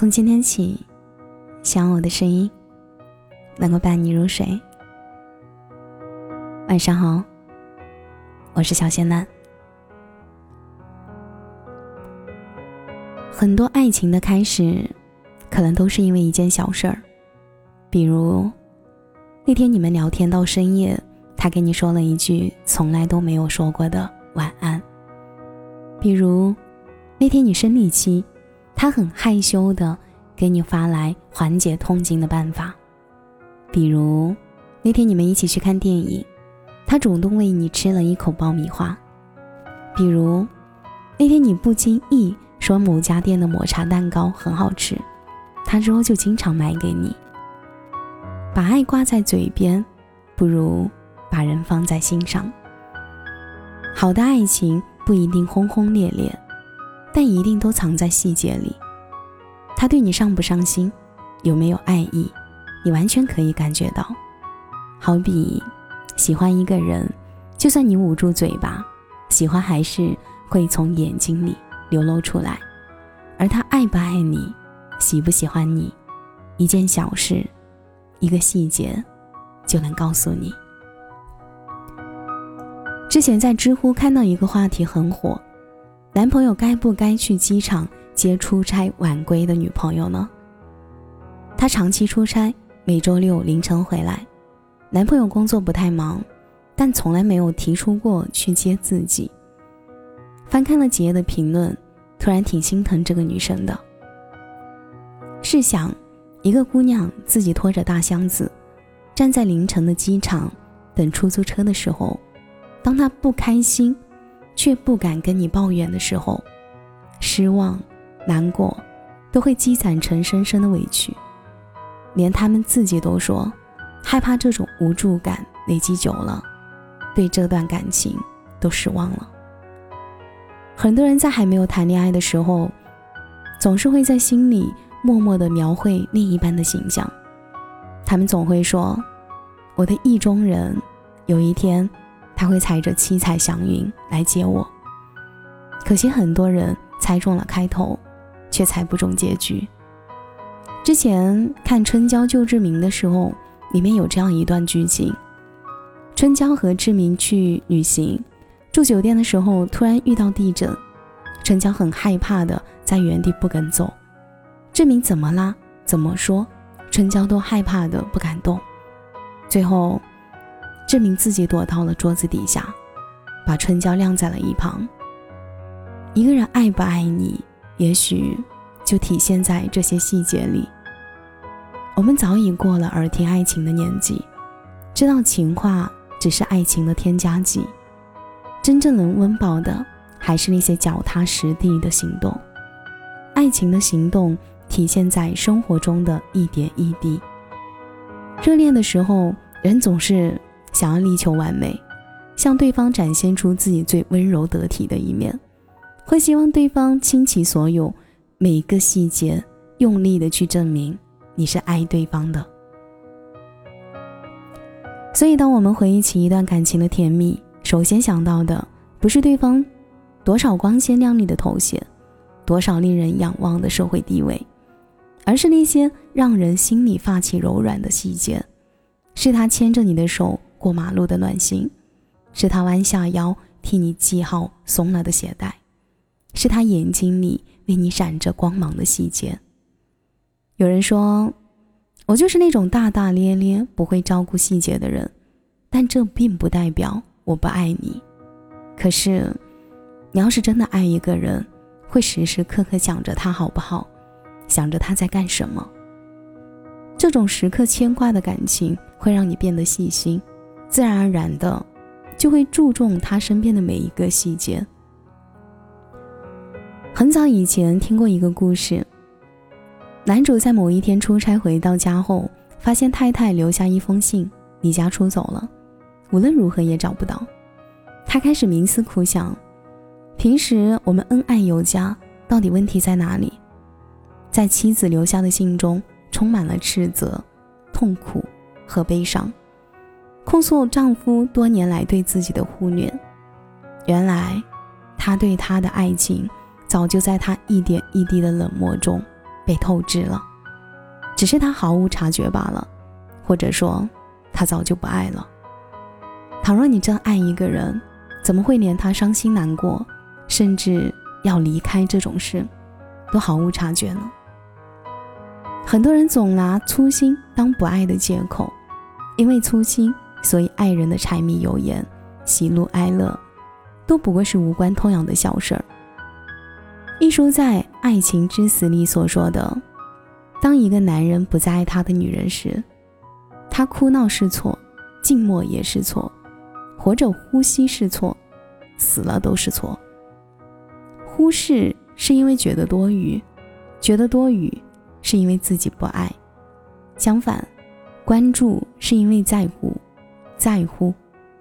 从今天起，希望我的声音能够伴你入睡。晚上好，我是小仙男。很多爱情的开始，可能都是因为一件小事儿，比如那天你们聊天到深夜，他给你说了一句从来都没有说过的晚安；比如那天你生理期，他很害羞的给你发来缓解痛经的办法；比如那天你们一起去看电影。他主动喂你吃了一口爆米花，比如那天你不经意说某家店的抹茶蛋糕很好吃，他之后就经常买给你。把爱挂在嘴边，不如把人放在心上。好的爱情不一定轰轰烈烈，但一定都藏在细节里。他对你上不上心，有没有爱意，你完全可以感觉到。好比。喜欢一个人，就算你捂住嘴巴，喜欢还是会从眼睛里流露出来。而他爱不爱你，喜不喜欢你，一件小事，一个细节，就能告诉你。之前在知乎看到一个话题很火：男朋友该不该去机场接出差晚归的女朋友呢？他长期出差，每周六凌晨回来。男朋友工作不太忙，但从来没有提出过去接自己。翻看了几页的评论，突然挺心疼这个女生的。试想，一个姑娘自己拖着大箱子，站在凌晨的机场等出租车的时候，当她不开心，却不敢跟你抱怨的时候，失望、难过，都会积攒成深深的委屈，连他们自己都说。害怕这种无助感累积久了，对这段感情都失望了。很多人在还没有谈恋爱的时候，总是会在心里默默的描绘另一半的形象。他们总会说：“我的意中人，有一天他会踩着七彩祥云来接我。”可惜很多人猜中了开头，却猜不中结局。之前看《春娇救志明》的时候。里面有这样一段剧情：春娇和志明去旅行，住酒店的时候突然遇到地震，春娇很害怕的在原地不肯走。志明怎么啦？怎么说？春娇都害怕的不敢动。最后，证明自己躲到了桌子底下，把春娇晾在了一旁。一个人爱不爱你，也许就体现在这些细节里。我们早已过了耳听爱情的年纪，知道情话只是爱情的添加剂，真正能温饱的还是那些脚踏实地的行动。爱情的行动体现在生活中的一点一滴。热恋的时候，人总是想要力求完美，向对方展现出自己最温柔得体的一面，会希望对方倾其所有，每一个细节用力的去证明。你是爱对方的，所以当我们回忆起一段感情的甜蜜，首先想到的不是对方多少光鲜亮丽的头衔，多少令人仰望的社会地位，而是那些让人心里发起柔软的细节。是他牵着你的手过马路的暖心，是他弯下腰替你系好松了的鞋带，是他眼睛里为你闪着光芒的细节。有人说，我就是那种大大咧咧、不会照顾细节的人，但这并不代表我不爱你。可是，你要是真的爱一个人，会时时刻刻想着他好不好，想着他在干什么。这种时刻牵挂的感情，会让你变得细心，自然而然的就会注重他身边的每一个细节。很早以前听过一个故事。男主在某一天出差回到家后，发现太太留下一封信，离家出走了，无论如何也找不到。他开始冥思苦想：平时我们恩爱有加，到底问题在哪里？在妻子留下的信中，充满了斥责、痛苦和悲伤，控诉丈夫多年来对自己的忽略。原来，他对她的爱情，早就在他一点一滴的冷漠中。被透支了，只是他毫无察觉罢了，或者说，他早就不爱了。倘若你真爱一个人，怎么会连他伤心难过，甚至要离开这种事，都毫无察觉呢？很多人总拿粗心当不爱的借口，因为粗心，所以爱人的柴米油盐、喜怒哀乐，都不过是无关痛痒的小事儿。一书在《爱情之死》里所说的：“当一个男人不再爱他的女人时，他哭闹是错，静默也是错，活着呼吸是错，死了都是错。忽视是因为觉得多余，觉得多余。”是因为自己不爱，相反，关注是因为在乎，在乎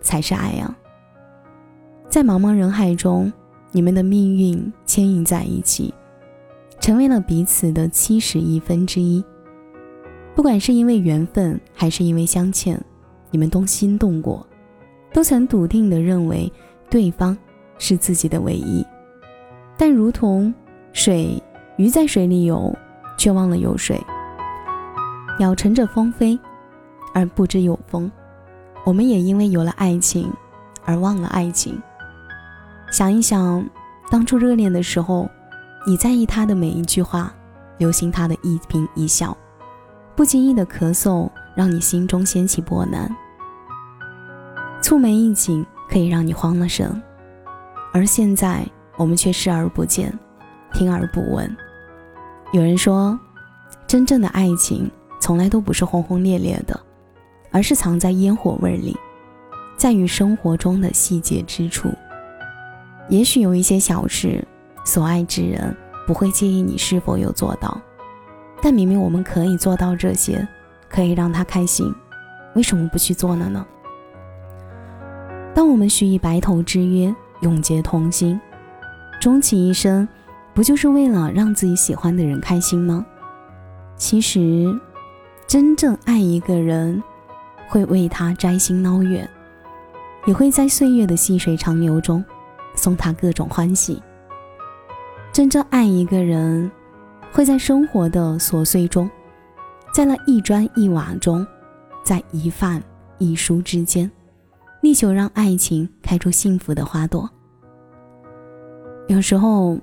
才是爱啊！在茫茫人海中，你们的命运牵引在一起，成为了彼此的七十亿分之一。不管是因为缘分，还是因为相欠，你们都心动过，都曾笃定的认为对方是自己的唯一。但如同水，鱼在水里游。却忘了有水，鸟乘着风飞，而不知有风。我们也因为有了爱情，而忘了爱情。想一想，当初热恋的时候，你在意他的每一句话，留心他的一颦一笑，不经意的咳嗽让你心中掀起波澜，蹙眉一紧可以让你慌了神。而现在，我们却视而不见，听而不闻。有人说，真正的爱情从来都不是轰轰烈烈的，而是藏在烟火味里，在于生活中的细节之处。也许有一些小事，所爱之人不会介意你是否有做到，但明明我们可以做到这些，可以让他开心，为什么不去做了呢？当我们许以白头之约，永结同心，终其一生。不就是为了让自己喜欢的人开心吗？其实，真正爱一个人，会为他摘星捞月，也会在岁月的细水长流中送他各种欢喜。真正爱一个人，会在生活的琐碎中，在那一砖一瓦中，在一饭一书之间，力求让爱情开出幸福的花朵。有时候。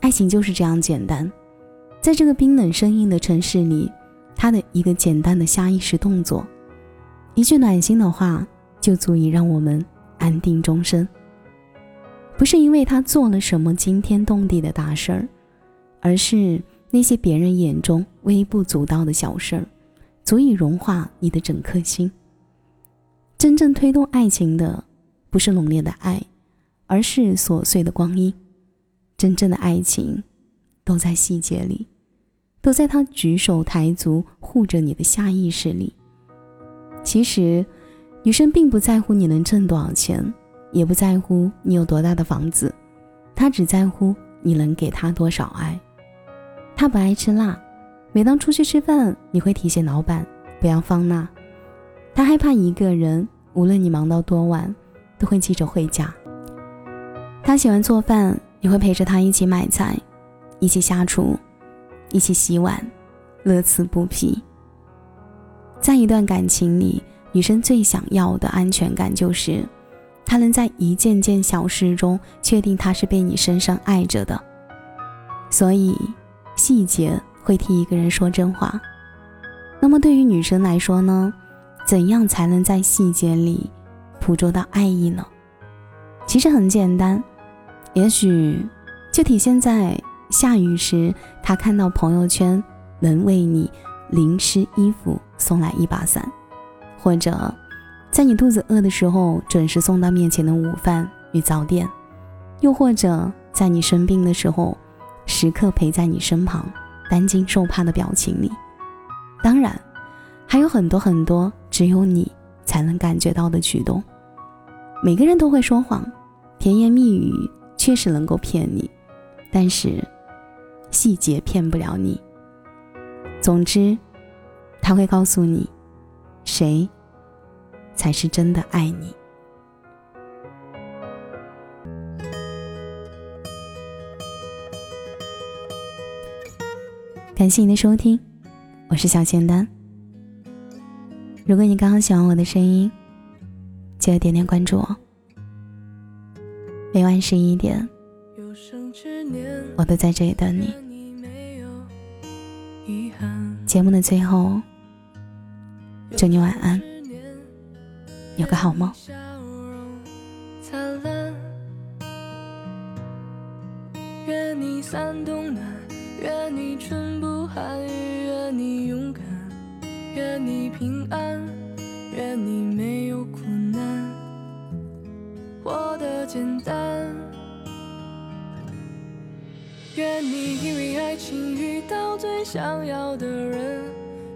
爱情就是这样简单，在这个冰冷生硬的城市里，他的一个简单的下意识动作，一句暖心的话，就足以让我们安定终身。不是因为他做了什么惊天动地的大事儿，而是那些别人眼中微不足道的小事儿，足以融化你的整颗心。真正推动爱情的，不是浓烈的爱，而是琐碎的光阴。真正的爱情，都在细节里，都在他举手抬足护着你的下意识里。其实，女生并不在乎你能挣多少钱，也不在乎你有多大的房子，她只在乎你能给她多少爱。她不爱吃辣，每当出去吃饭，你会提醒老板不要放辣。她害怕一个人，无论你忙到多晚，都会记着回家。她喜欢做饭。你会陪着他一起买菜，一起下厨，一起洗碗，乐此不疲。在一段感情里，女生最想要的安全感就是，她能在一件件小事中确定他是被你深深爱着的。所以，细节会替一个人说真话。那么，对于女生来说呢？怎样才能在细节里捕捉到爱意呢？其实很简单。也许，就体现在下雨时，他看到朋友圈能为你淋湿衣服送来一把伞，或者在你肚子饿的时候准时送到面前的午饭与早点，又或者在你生病的时候时刻陪在你身旁、担惊受怕的表情里。当然，还有很多很多只有你才能感觉到的举动。每个人都会说谎，甜言蜜语。确实能够骗你，但是细节骗不了你。总之，他会告诉你，谁才是真的爱你。感谢你的收听，我是小仙丹。如果你刚刚喜欢我的声音，记得点点关注哦。每晚十一点，我都在这里等你。节目的最后，祝你晚安，有个好梦。愿你三冬暖，愿你春不寒，愿你勇敢，愿你平安，愿你没有苦难，活得简单。愿你因为爱情遇到最想要的人，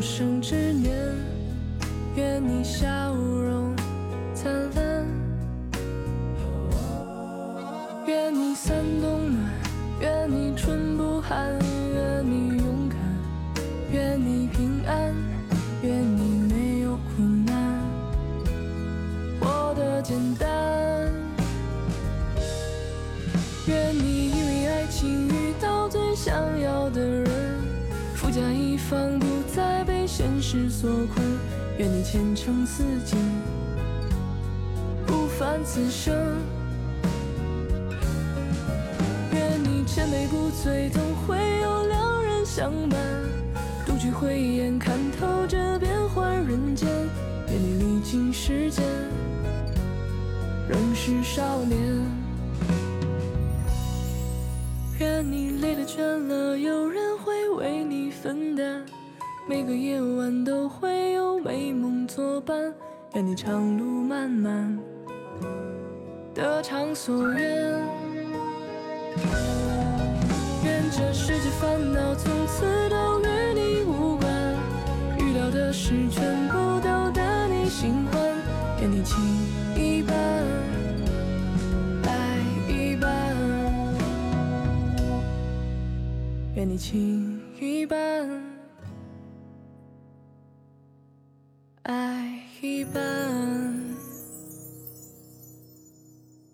有生之年，愿你笑容灿烂。愿你三冬暖，愿你春不寒，愿你勇敢，愿你平安，愿你没有苦难，活得简单。愿你因为爱情遇到最想要的人，富甲一方，不再被现实所困。愿你前程似锦，不凡此生。愿你千杯不醉，总会有良人相伴。独具慧眼，看透这变幻人间。愿你历经时间，仍是少年。愿你累了倦了，有人会为你分担；每个夜晚都会有美梦作伴。愿你长路漫漫，得偿所愿。愿这世界烦恼